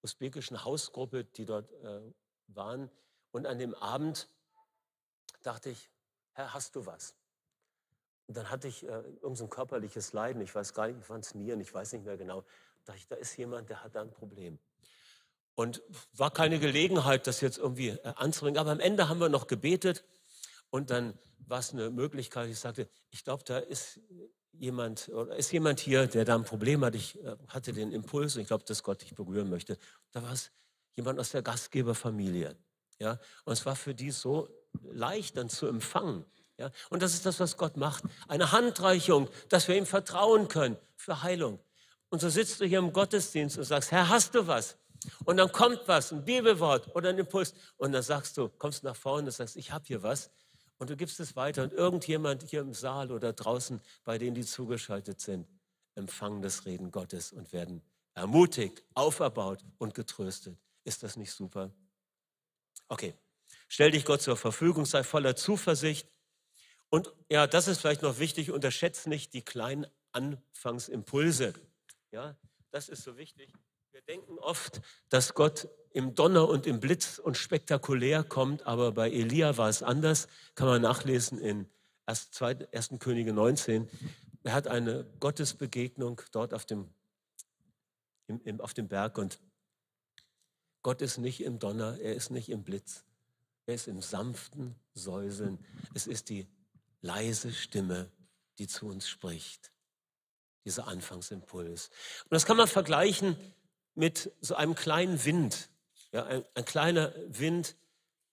usbekischen Hausgruppe, die dort äh, waren. Und an dem Abend dachte ich, Herr, hast du was? Und dann hatte ich äh, irgendein körperliches Leiden, ich weiß gar nicht, ich fand es Nieren, ich weiß nicht mehr genau. Da dachte ich, da ist jemand, der hat da ein Problem. Und war keine Gelegenheit, das jetzt irgendwie äh, anzubringen. Aber am Ende haben wir noch gebetet und dann war es eine Möglichkeit. Ich sagte, ich glaube, da ist jemand, oder ist jemand hier, der da ein Problem hat. Ich äh, hatte den Impuls und ich glaube, dass Gott dich berühren möchte. Da war es jemand aus der Gastgeberfamilie. Ja? Und es war für die so leicht dann zu empfangen. Ja? Und das ist das, was Gott macht. Eine Handreichung, dass wir ihm vertrauen können für Heilung. Und so sitzt du hier im Gottesdienst und sagst, Herr, hast du was? Und dann kommt was, ein Bibelwort oder ein Impuls. Und dann sagst du, kommst nach vorne und sagst, ich habe hier was. Und du gibst es weiter. Und irgendjemand hier im Saal oder draußen, bei denen die zugeschaltet sind, empfangen das Reden Gottes und werden ermutigt, auferbaut und getröstet. Ist das nicht super? Okay. Stell dich Gott zur Verfügung, sei voller Zuversicht und ja, das ist vielleicht noch wichtig, unterschätzt nicht die kleinen Anfangsimpulse. Ja, das ist so wichtig. Wir denken oft, dass Gott im Donner und im Blitz und spektakulär kommt, aber bei Elia war es anders. Kann man nachlesen in 1. Könige 19. Er hat eine Gottesbegegnung dort auf dem, im, im, auf dem Berg und Gott ist nicht im Donner, er ist nicht im Blitz. Er ist im sanften Säuseln. Es ist die leise Stimme, die zu uns spricht. Dieser Anfangsimpuls. Und das kann man vergleichen mit so einem kleinen Wind. Ja, ein, ein kleiner Wind,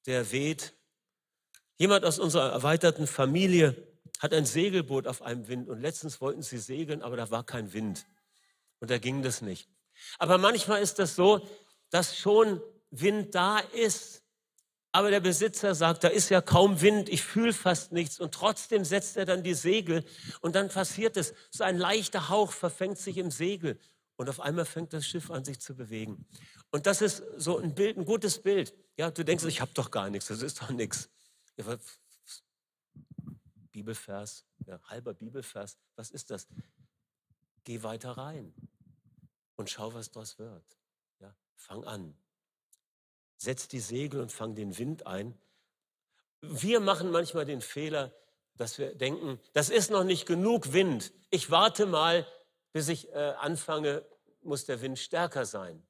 der weht. Jemand aus unserer erweiterten Familie hat ein Segelboot auf einem Wind und letztens wollten sie segeln, aber da war kein Wind. Und da ging das nicht. Aber manchmal ist das so, dass schon Wind da ist, aber der Besitzer sagt, da ist ja kaum Wind, ich fühle fast nichts und trotzdem setzt er dann die Segel und dann passiert es, so ein leichter Hauch verfängt sich im Segel und auf einmal fängt das Schiff an sich zu bewegen. Und das ist so ein Bild, ein gutes Bild. Ja, du denkst, ich habe doch gar nichts, das ist doch nichts. Ja, Bibelvers, ja, halber Bibelvers, was ist das? Geh weiter rein und schau, was daraus wird. Ja, fang an. Setz die Segel und fang den Wind ein. Wir machen manchmal den Fehler, dass wir denken, das ist noch nicht genug Wind. Ich warte mal, bis ich äh, anfange, muss der Wind stärker sein.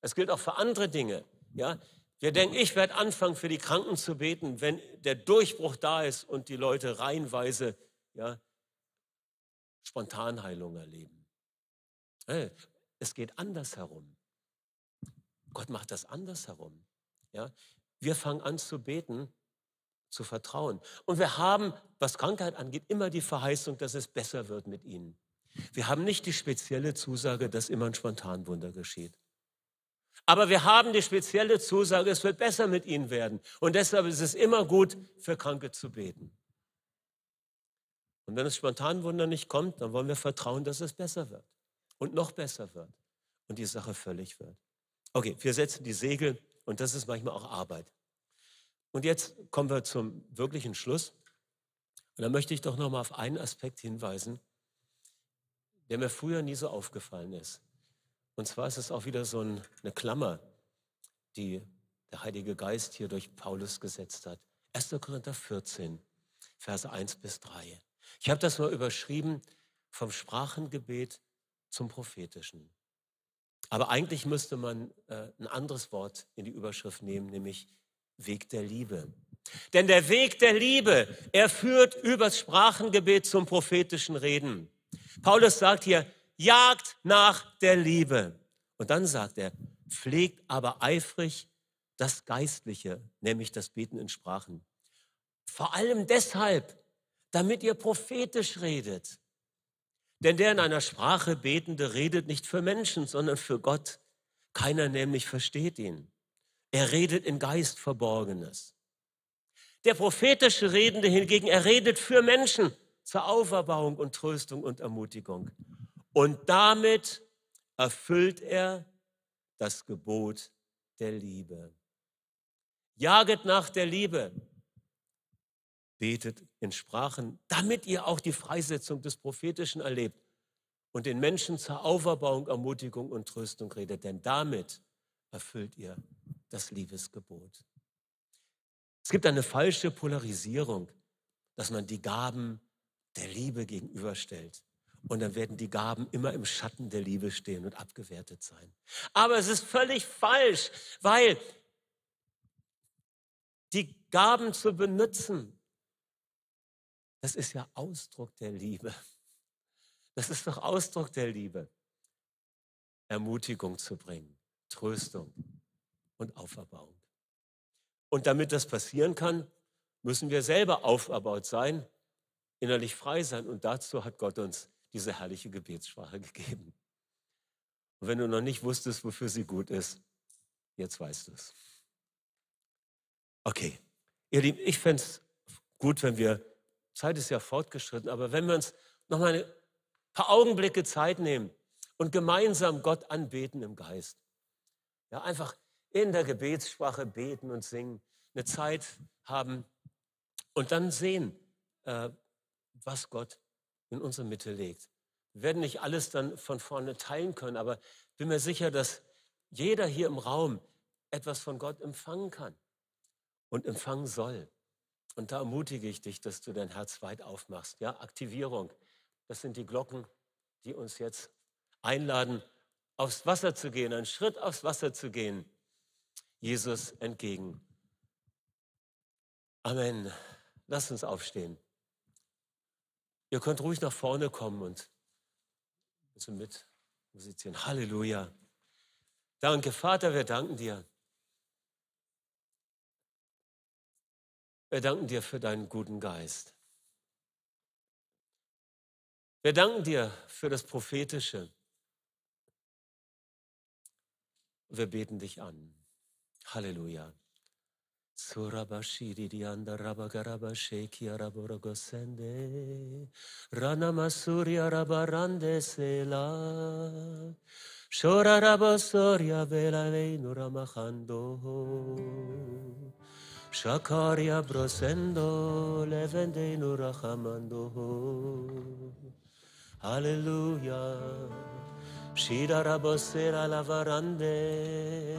Es gilt auch für andere Dinge. Ja? Wir denken, ich werde anfangen, für die Kranken zu beten, wenn der Durchbruch da ist und die Leute reihenweise ja, Spontanheilung erleben. Es geht anders herum. Gott macht das anders herum. Ja? Wir fangen an zu beten, zu vertrauen. Und wir haben, was Krankheit angeht, immer die Verheißung, dass es besser wird mit ihnen. Wir haben nicht die spezielle Zusage, dass immer ein Spontanwunder geschieht. Aber wir haben die spezielle Zusage, es wird besser mit ihnen werden. Und deshalb ist es immer gut, für Kranke zu beten. Und wenn das Spontanwunder nicht kommt, dann wollen wir vertrauen, dass es besser wird und noch besser wird und die Sache völlig wird. Okay, wir setzen die Segel und das ist manchmal auch Arbeit. Und jetzt kommen wir zum wirklichen Schluss. Und da möchte ich doch noch mal auf einen Aspekt hinweisen, der mir früher nie so aufgefallen ist. Und zwar ist es auch wieder so ein, eine Klammer, die der Heilige Geist hier durch Paulus gesetzt hat. 1. Korinther 14, Verse 1 bis 3. Ich habe das mal überschrieben vom Sprachengebet zum prophetischen. Aber eigentlich müsste man äh, ein anderes Wort in die Überschrift nehmen, nämlich Weg der Liebe. Denn der Weg der Liebe, er führt übers Sprachengebet zum prophetischen Reden. Paulus sagt hier, jagt nach der Liebe. Und dann sagt er, pflegt aber eifrig das Geistliche, nämlich das Beten in Sprachen. Vor allem deshalb, damit ihr prophetisch redet. Denn der in einer Sprache Betende redet nicht für Menschen, sondern für Gott. Keiner nämlich versteht ihn. Er redet in Geist Verborgenes. Der prophetische Redende hingegen, er redet für Menschen zur Auferbauung und Tröstung und Ermutigung. Und damit erfüllt er das Gebot der Liebe. Jaget nach der Liebe. Betet in Sprachen, damit ihr auch die Freisetzung des Prophetischen erlebt und den Menschen zur Auferbauung, Ermutigung und Tröstung redet. Denn damit erfüllt ihr das Liebesgebot. Es gibt eine falsche Polarisierung, dass man die Gaben der Liebe gegenüberstellt. Und dann werden die Gaben immer im Schatten der Liebe stehen und abgewertet sein. Aber es ist völlig falsch, weil die Gaben zu benutzen, das ist ja Ausdruck der Liebe. Das ist doch Ausdruck der Liebe. Ermutigung zu bringen, Tröstung und Auferbauung. Und damit das passieren kann, müssen wir selber auferbaut sein, innerlich frei sein. Und dazu hat Gott uns diese herrliche Gebetssprache gegeben. Und wenn du noch nicht wusstest, wofür sie gut ist, jetzt weißt du es. Okay, ihr Lieben, ich fände es gut, wenn wir, Zeit ist ja fortgeschritten, aber wenn wir uns noch mal ein paar Augenblicke Zeit nehmen und gemeinsam Gott anbeten im Geist. Ja, einfach in der Gebetssprache beten und singen, eine Zeit haben und dann sehen, äh, was Gott in unsere Mitte legt. Wir werden nicht alles dann von vorne teilen können, aber bin mir sicher, dass jeder hier im Raum etwas von Gott empfangen kann und empfangen soll. Und da ermutige ich dich, dass du dein Herz weit aufmachst. Ja, Aktivierung. Das sind die Glocken, die uns jetzt einladen, aufs Wasser zu gehen, einen Schritt aufs Wasser zu gehen. Jesus entgegen. Amen. Lasst uns aufstehen. Ihr könnt ruhig nach vorne kommen und mit musizieren. Halleluja. Danke, Vater, wir danken dir. Wir danken dir für deinen guten Geist. Wir danken dir für das Prophetische. Wir beten dich an. Halleluja. Surabashiri dianda rabagaraba sheki araborogosende. Rana masuria rabarande sela. Shora rabosoria vela leinura machando. Shakaria brosendo, levendeno rachamando. Hallelujah. Shira rabosera lavarande.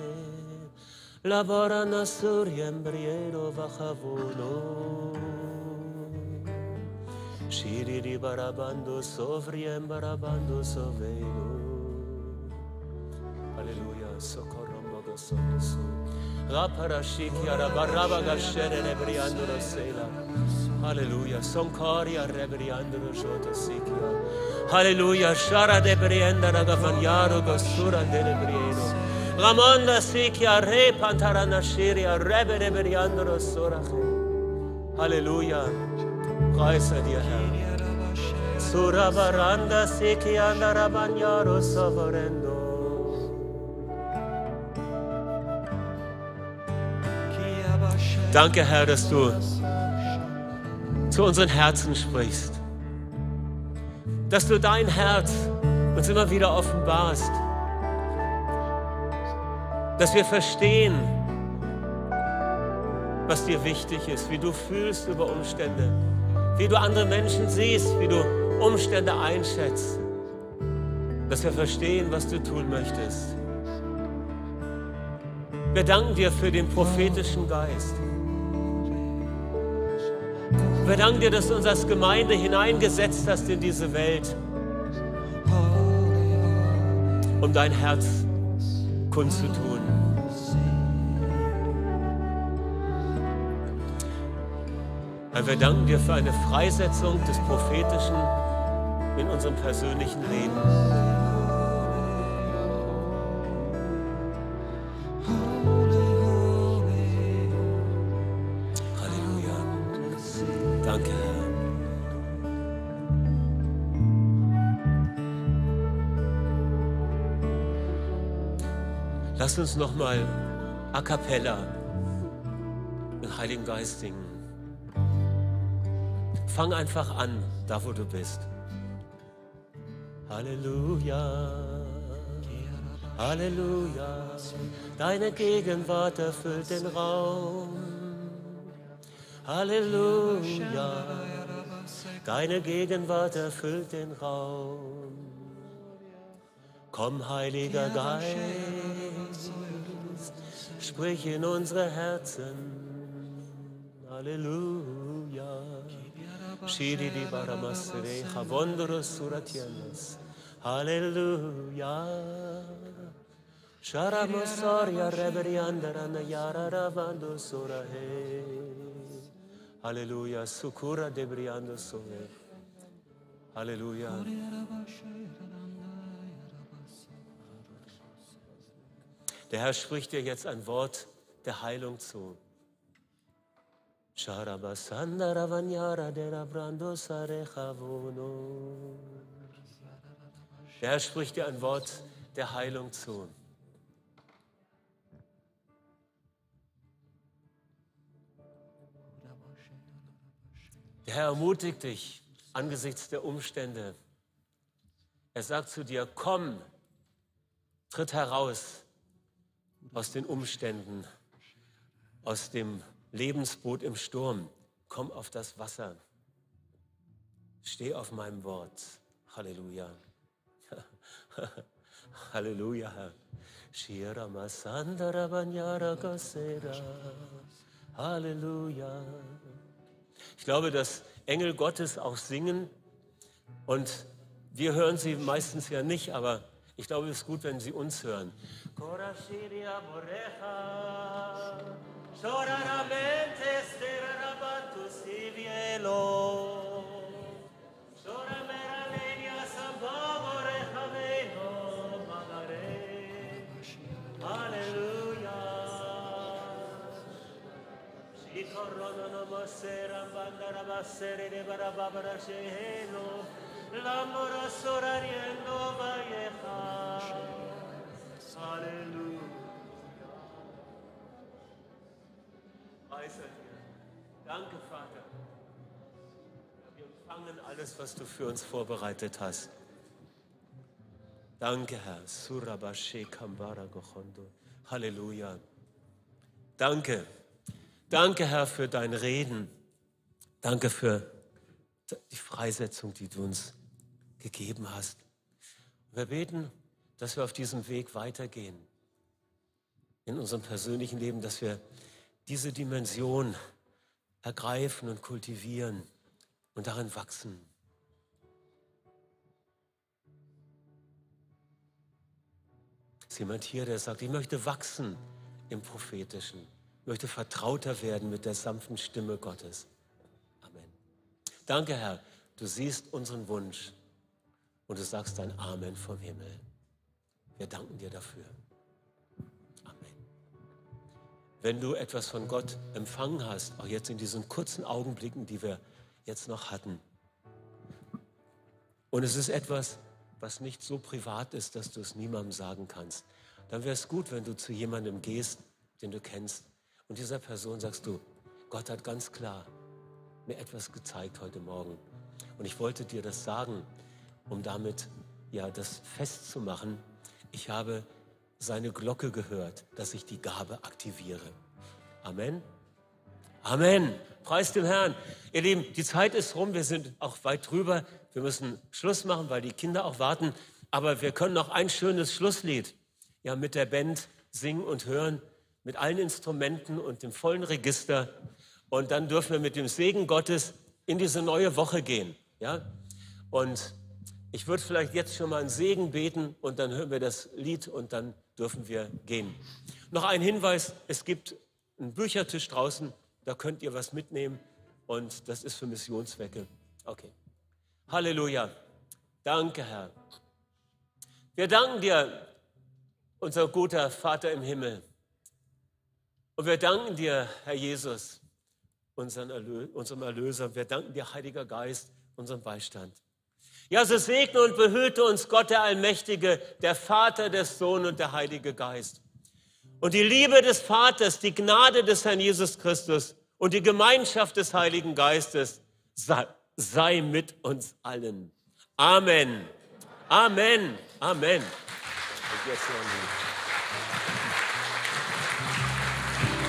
Lavarana suriem briero vachavono. Shiriri barabando sovriem barabando soveno. Hallelujah. Socorro modo sono Aleluia. Sonkoria rebriandro jota sikia. Aleluia. Shara de brienda nagavanyaro gosura de rebriero. Lamanda sikia re pantarana shiria rebe rebriandro sorache. Aleluia. Kaisa dia Sura baranda sikia andarabanyaro savorendo. Danke, Herr, dass du zu unseren Herzen sprichst. Dass du dein Herz uns immer wieder offenbarst. Dass wir verstehen, was dir wichtig ist, wie du fühlst über Umstände, wie du andere Menschen siehst, wie du Umstände einschätzt. Dass wir verstehen, was du tun möchtest. Wir danken dir für den prophetischen Geist. Wir danken dir, dass du uns als Gemeinde hineingesetzt hast in diese Welt, um dein Herz kundzutun. Herr, wir danken dir für eine Freisetzung des Prophetischen in unserem persönlichen Leben. Lass uns nochmal a cappella den Heiligen Geist singen. Fang einfach an, da wo du bist. Halleluja, Halleluja, deine Gegenwart erfüllt den Raum. Halleluja, deine Gegenwart erfüllt den Raum. Komm, Heiliger Geist, sprich in unsere Herzen. Halleluja. Shiri di baramasere, chavondros suratienes. Halleluja. Sharamosoria reberiandarana yara ravando surahe. Halleluja. Sukura debriando sore. Halleluja. Der Herr spricht dir jetzt ein Wort der Heilung zu. Der Herr spricht dir ein Wort der Heilung zu. Der Herr ermutigt dich angesichts der Umstände. Er sagt zu dir, komm, tritt heraus aus den Umständen, aus dem Lebensboot im Sturm. Komm auf das Wasser. Steh auf meinem Wort. Halleluja. Halleluja. Halleluja. Ich glaube, dass Engel Gottes auch singen und wir hören sie meistens ja nicht, aber Ich glaube, es ist gut, wenn Sie uns hören. Cora Siria Borecha, Sora Rabente, Sera Rabatu Sivielo, Sora Meralenia Saba Borecha Veno Alleluia. Sikorona no Masera, Bandara Masere, Nebara Babara Sheheno, Lamora Sora Riendo Halleluja. Preise dir. Danke, Vater. Wir empfangen alles, was du für uns vorbereitet hast. Danke, Herr. Halleluja. Danke. Danke, Herr, für dein Reden. Danke für die Freisetzung, die du uns gegeben hast. Wir beten, dass wir auf diesem Weg weitergehen in unserem persönlichen Leben, dass wir diese Dimension ergreifen und kultivieren und darin wachsen. Ist jemand hier, der sagt, ich möchte wachsen im Prophetischen, ich möchte vertrauter werden mit der sanften Stimme Gottes. Amen. Danke, Herr, du siehst unseren Wunsch und du sagst dein Amen vom Himmel. Wir danken dir dafür. Amen. Wenn du etwas von Gott empfangen hast, auch jetzt in diesen kurzen Augenblicken, die wir jetzt noch hatten, und es ist etwas, was nicht so privat ist, dass du es niemandem sagen kannst, dann wäre es gut, wenn du zu jemandem gehst, den du kennst, und dieser Person sagst du, Gott hat ganz klar mir etwas gezeigt heute Morgen. Und ich wollte dir das sagen, um damit ja das festzumachen. Ich habe seine Glocke gehört, dass ich die Gabe aktiviere. Amen. Amen. Preis dem Herrn. Ihr Lieben, die Zeit ist rum. Wir sind auch weit drüber. Wir müssen Schluss machen, weil die Kinder auch warten. Aber wir können noch ein schönes Schlusslied ja mit der Band singen und hören, mit allen Instrumenten und dem vollen Register. Und dann dürfen wir mit dem Segen Gottes in diese neue Woche gehen. Ja? Und ich würde vielleicht jetzt schon mal einen Segen beten und dann hören wir das Lied und dann dürfen wir gehen. Noch ein Hinweis, es gibt einen Büchertisch draußen, da könnt ihr was mitnehmen und das ist für Missionszwecke. Okay. Halleluja. Danke, Herr. Wir danken dir, unser guter Vater im Himmel. Und wir danken dir, Herr Jesus, unserem Erlöser. Wir danken dir, Heiliger Geist, unserem Beistand. Ja, so segne und behüte uns Gott der Allmächtige, der Vater, der Sohn und der Heilige Geist. Und die Liebe des Vaters, die Gnade des Herrn Jesus Christus und die Gemeinschaft des Heiligen Geistes sei, sei mit uns allen. Amen. Amen. Amen.